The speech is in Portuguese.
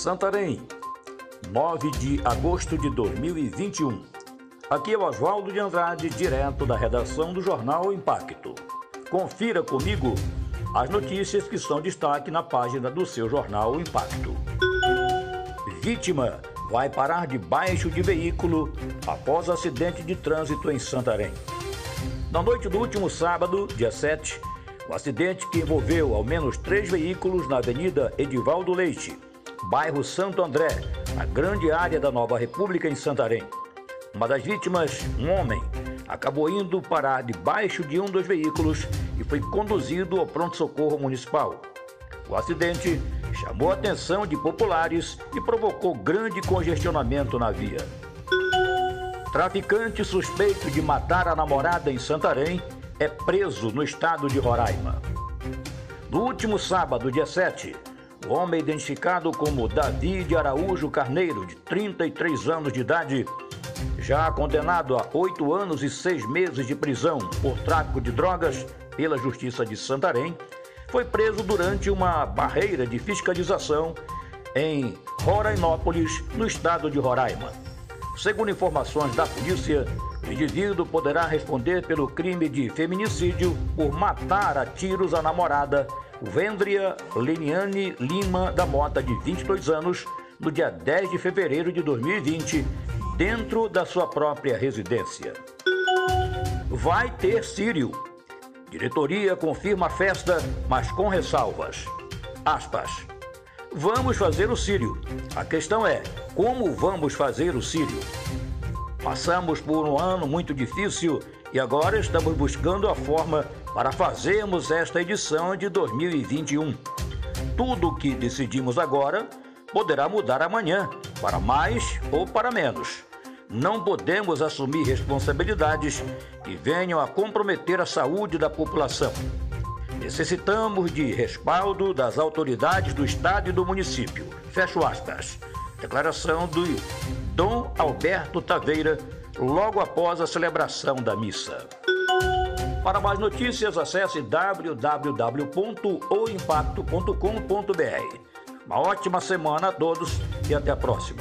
Santarém, 9 de agosto de 2021. Aqui é o Oswaldo de Andrade, direto da redação do jornal Impacto. Confira comigo as notícias que são destaque na página do seu jornal Impacto. Vítima vai parar debaixo de veículo após acidente de trânsito em Santarém. Na noite do último sábado, dia 7, o acidente que envolveu ao menos três veículos na Avenida Edivaldo Leite, bairro Santo André, a grande área da Nova República em Santarém. Uma das vítimas, um homem, acabou indo parar debaixo de um dos veículos e foi conduzido ao pronto-socorro municipal. O acidente chamou a atenção de populares e provocou grande congestionamento na via. Traficante suspeito de matar a namorada em Santarém é preso no estado de Roraima. No último sábado, dia 7, o homem identificado como Davi de Araújo Carneiro, de 33 anos de idade, já condenado a oito anos e seis meses de prisão por tráfico de drogas pela Justiça de Santarém, foi preso durante uma barreira de fiscalização em Rorainópolis, no estado de Roraima. Segundo informações da polícia, o indivíduo poderá responder pelo crime de feminicídio por matar a tiros a namorada Vendria Leniane Lima da Mota, de 22 anos, no dia 10 de fevereiro de 2020, dentro da sua própria residência. Vai ter Sírio. Diretoria confirma a festa, mas com ressalvas. Aspas. Vamos fazer o Sírio. A questão é, como vamos fazer o Sírio? Passamos por um ano muito difícil e agora estamos buscando a forma para fazermos esta edição de 2021. Tudo o que decidimos agora poderá mudar amanhã, para mais ou para menos. Não podemos assumir responsabilidades que venham a comprometer a saúde da população. Necessitamos de respaldo das autoridades do Estado e do município. Fecho aspas. Declaração do Dom Alberto Taveira, logo após a celebração da missa. Para mais notícias, acesse www.oimpacto.com.br. Uma ótima semana a todos e até a próxima.